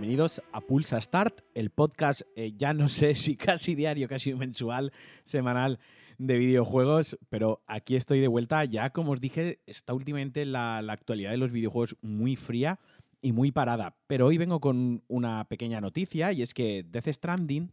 bienvenidos a Pulsa Start, el podcast eh, ya no sé si casi diario, casi mensual, semanal de videojuegos, pero aquí estoy de vuelta. Ya como os dije, está últimamente la, la actualidad de los videojuegos muy fría y muy parada, pero hoy vengo con una pequeña noticia y es que Death Stranding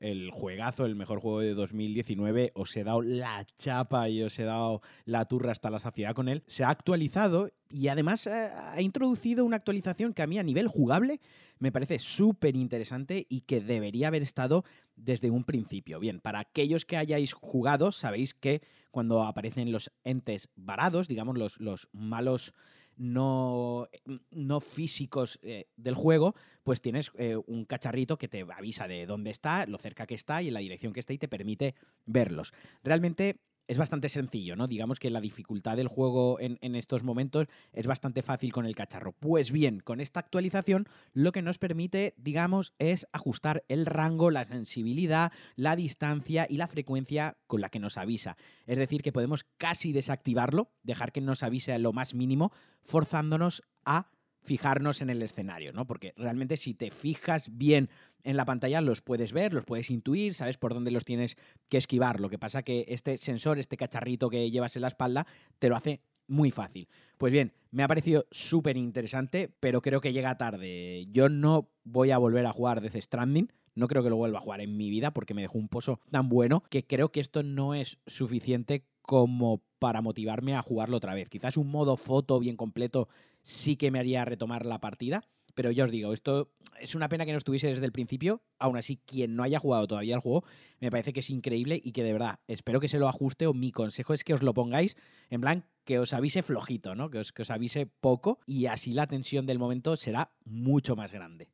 el juegazo, el mejor juego de 2019. Os he dado la chapa y os he dado la turra hasta la saciedad con él. Se ha actualizado y además eh, ha introducido una actualización que a mí a nivel jugable me parece súper interesante y que debería haber estado desde un principio. Bien, para aquellos que hayáis jugado, sabéis que cuando aparecen los entes varados, digamos los, los malos no, no físicos eh, del juego, pues tienes eh, un cacharrito que te avisa de dónde está, lo cerca que está y en la dirección que está y te permite verlos. Realmente es bastante sencillo, ¿no? Digamos que la dificultad del juego en, estos momentos es bastante fácil con el cacharro. Pues bien, con esta actualización lo que nos permite, digamos, es ajustar el rango, la sensibilidad, la distancia y la frecuencia con la que nos avisa. Es decir, que podemos casi desactivarlo, dejar que nos avise a lo más mínimo, forzándonos a fijarnos en el escenario, ¿no? Porque realmente si te fijas bien en la pantalla los puedes ver, los puedes intuir, sabes por dónde los tienes que esquivar. Lo que pasa que este sensor, este cacharrito que llevas en la espalda, te lo hace muy fácil. Pues bien, me ha parecido súper interesante, pero creo que llega tarde. Yo no voy a volver a jugar Death Stranding, no creo que lo vuelva a jugar en mi vida porque me dejó un pozo tan bueno que creo que esto no es suficiente como para motivarme a jugarlo otra vez. Quizás un modo foto bien completo sí que me haría retomar la partida, pero ya os digo, esto es una pena que no estuviese desde el principio. Aún así, quien no haya jugado todavía el juego, me parece que es increíble y que de verdad espero que se lo ajuste. O mi consejo es que os lo pongáis en plan que os avise flojito, ¿no? Que os, que os avise poco y así la tensión del momento será mucho más grande.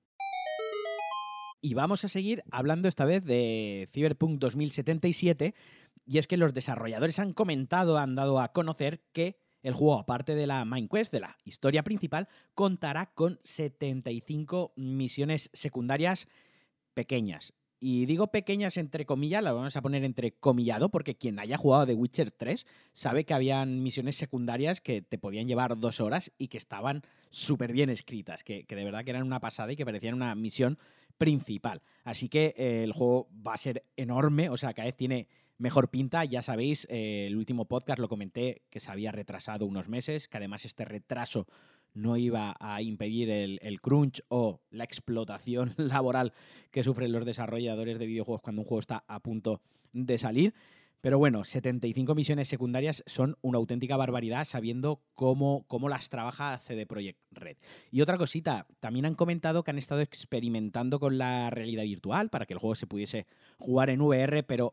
Y vamos a seguir hablando esta vez de Cyberpunk 2077. Y es que los desarrolladores han comentado, han dado a conocer que el juego, aparte de la Main Quest, de la historia principal, contará con 75 misiones secundarias pequeñas. Y digo pequeñas entre comillas, las vamos a poner entre comillado, porque quien haya jugado The Witcher 3 sabe que habían misiones secundarias que te podían llevar dos horas y que estaban súper bien escritas, que, de verdad que eran una pasada y que parecían una misión principal. Así que eh, el juego va a ser enorme, o sea, cada vez tiene mejor pinta. Ya sabéis, eh, el último podcast lo comenté que se había retrasado unos meses, que además este retraso no iba a impedir el, crunch o la explotación laboral que sufren los desarrolladores de videojuegos cuando un juego está a punto de salir. Pero bueno, 75 misiones secundarias son una auténtica barbaridad sabiendo cómo, cómo las trabaja CD Projekt Red. Y otra cosita, también han comentado que han estado experimentando con la realidad virtual para que el juego se pudiese jugar en VR, pero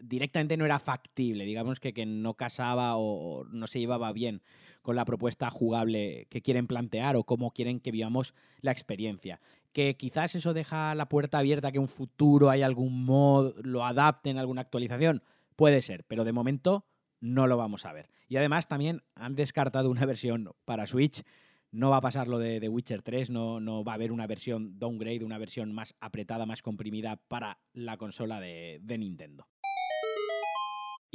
directamente no era factible, digamos que, que no casaba o no se llevaba bien con la propuesta jugable que quieren plantear o cómo quieren que vivamos la experiencia. Que quizás eso deja la puerta abierta a que un futuro hay algún mod, lo adapten, alguna actualización, puede ser, pero de momento no lo vamos a ver. Y además también han descartado una versión para Switch. No va a pasar lo de The Witcher 3, no, no va a haber una versión downgrade, una versión más apretada, más comprimida para la consola de Nintendo.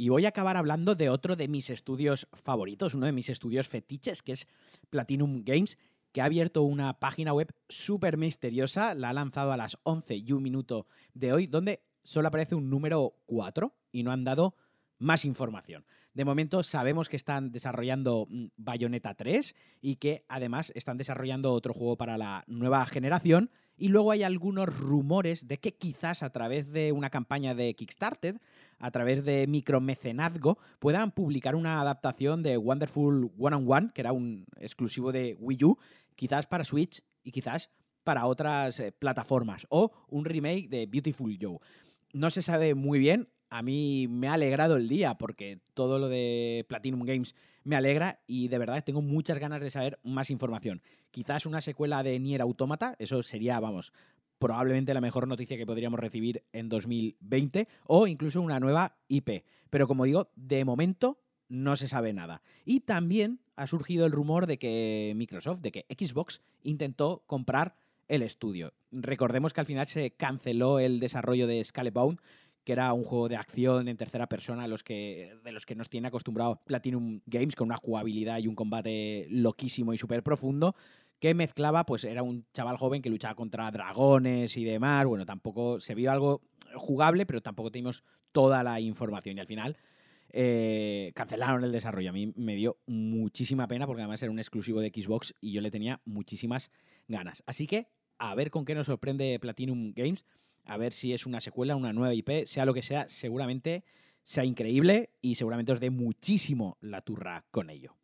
Y voy a acabar hablando de otro de mis estudios favoritos, uno de mis estudios fetiches, que es Platinum Games, que ha abierto una página web súper misteriosa, la ha lanzado a las 11 y un minuto de hoy, donde solo aparece un número 4 y no han dado más información. De momento sabemos que están desarrollando mm, Bayonetta 3 y que además están desarrollando otro juego para la nueva generación. Y luego hay algunos rumores de que quizás a través de una campaña de Kickstarter, a través de micromecenazgo, puedan publicar una adaptación de Wonderful One on One, que era un exclusivo de Wii U, quizás para Switch y quizás para otras eh, plataformas, o un remake de Beautiful Joe. No se sabe muy bien, a mí me ha alegrado el día porque todo lo de Platinum Games me alegra y de verdad tengo muchas ganas de saber más información. Quizás una secuela de Nier Automata, eso sería, vamos, probablemente la mejor noticia que podríamos recibir en 2020 o incluso una nueva IP. Pero como digo, de momento no se sabe nada. Y también ha surgido el rumor de que Microsoft, de que Xbox intentó comprar el estudio. Recordemos que al final se canceló el desarrollo de Scalebound que era un juego de acción en tercera persona de los que nos tiene acostumbrado Platinum Games, con una jugabilidad y un combate loquísimo y súper profundo, que mezclaba, pues era un chaval joven que luchaba contra dragones y demás. Bueno, tampoco se vio algo jugable, pero tampoco teníamos toda la información. Y al final eh, cancelaron el desarrollo. A mí me dio muchísima pena porque además era un exclusivo de Xbox y yo le tenía muchísimas ganas. Así que a ver con qué nos sorprende Platinum Games, a ver si es una secuela, una nueva IP, sea lo que sea, seguramente sea increíble y seguramente os dé muchísimo la turra con ello.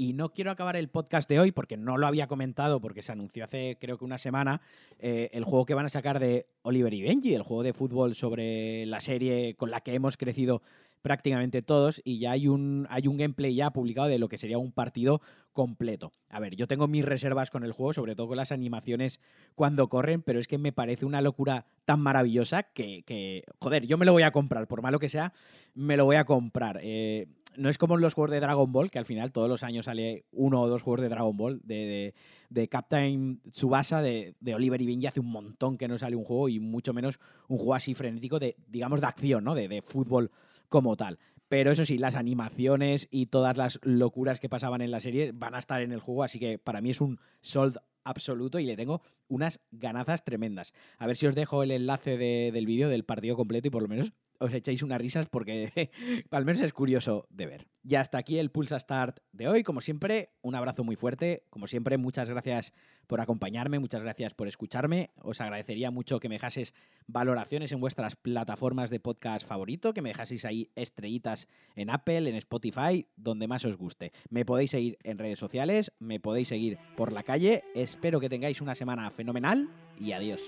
Y no quiero acabar el podcast de hoy porque no lo había comentado, porque se anunció hace creo que una semana eh, el juego que van a sacar de Oliver y Benji, el juego de fútbol sobre la serie con la que hemos crecido prácticamente todos y ya hay un, hay un gameplay ya publicado de lo que sería un partido completo. A ver, yo tengo mis reservas con el juego, sobre todo con las animaciones cuando corren, pero es que me parece una locura tan maravillosa que, joder, yo me lo voy a comprar, por malo que sea, me lo voy a comprar. Eh, no es como en los juegos de Dragon Ball, que al final todos los años sale uno o dos juegos de Dragon Ball, de, de, Captain Tsubasa, de, de, Oliver y Benji, hace un montón que no sale un juego y mucho menos un juego así frenético de, digamos, de acción, ¿no? De, de fútbol como tal. Pero eso sí, las animaciones y todas las locuras que pasaban en la serie van a estar en el juego, así que para mí es un sold absoluto y le tengo unas ganazas tremendas. A ver si os dejo el enlace del vídeo del partido completo y por lo menos os echéis unas risas porque al menos es curioso de ver. Y hasta aquí el Pulsa Start de hoy. Como siempre, un abrazo muy fuerte. Como siempre, muchas gracias por acompañarme, muchas gracias por escucharme. Os agradecería mucho que me dejases valoraciones en vuestras plataformas de podcast favorito, que me dejaseis ahí estrellitas en Apple, en Spotify, donde más os guste. Me podéis seguir en redes sociales, me podéis seguir por la calle. Espero que tengáis una semana fenomenal y adiós.